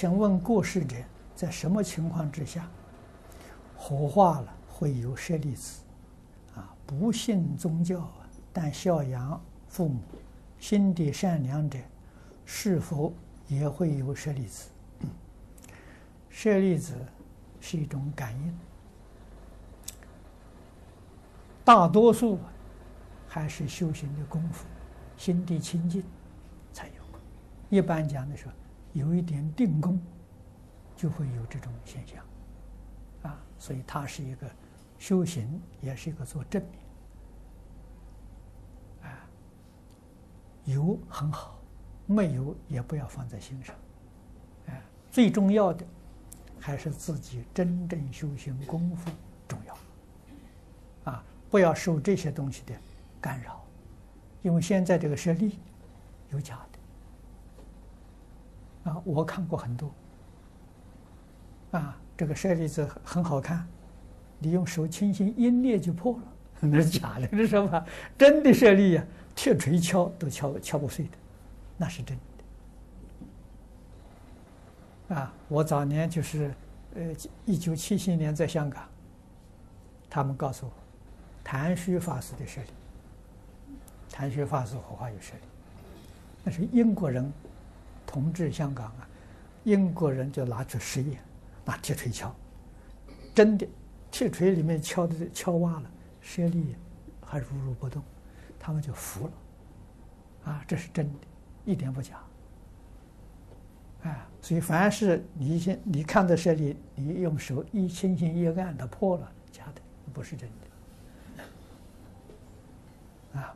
请问过世者在什么情况之下火化了会有舍利子？啊，不信宗教但孝养父母、心地善良者，是否也会有舍利子？舍利子是一种感应，大多数还是修行的功夫，心地清净才有。一般讲的是，有一点定功，就会有这种现象，啊，所以它是一个修行，也是一个做证明，啊，有很好，没有也不要放在心上，啊，最重要的。还是自己真正修行功夫重要，啊，不要受这些东西的干扰，因为现在这个舍利有假的，啊，我看过很多，啊，这个舍利子很好看，你用手轻轻一捏就破了，那是假的，这是什么？真的舍利呀，铁锤敲都敲敲不碎的，那是真的。啊，我早年就是，呃，一九七七年在香港，他们告诉我，谭虚法师的舍利，谭虚法师火化有舍利，那是英国人统治香港啊，英国人就拿出实验，拿铁锤敲，真的，铁锤里面敲的敲挖了，舍利还如如不动，他们就服了，啊，这是真的，一点不假。哎，所以凡是你先你看到舍利，你用手一轻轻一按，它破了，假的，不是真的。啊，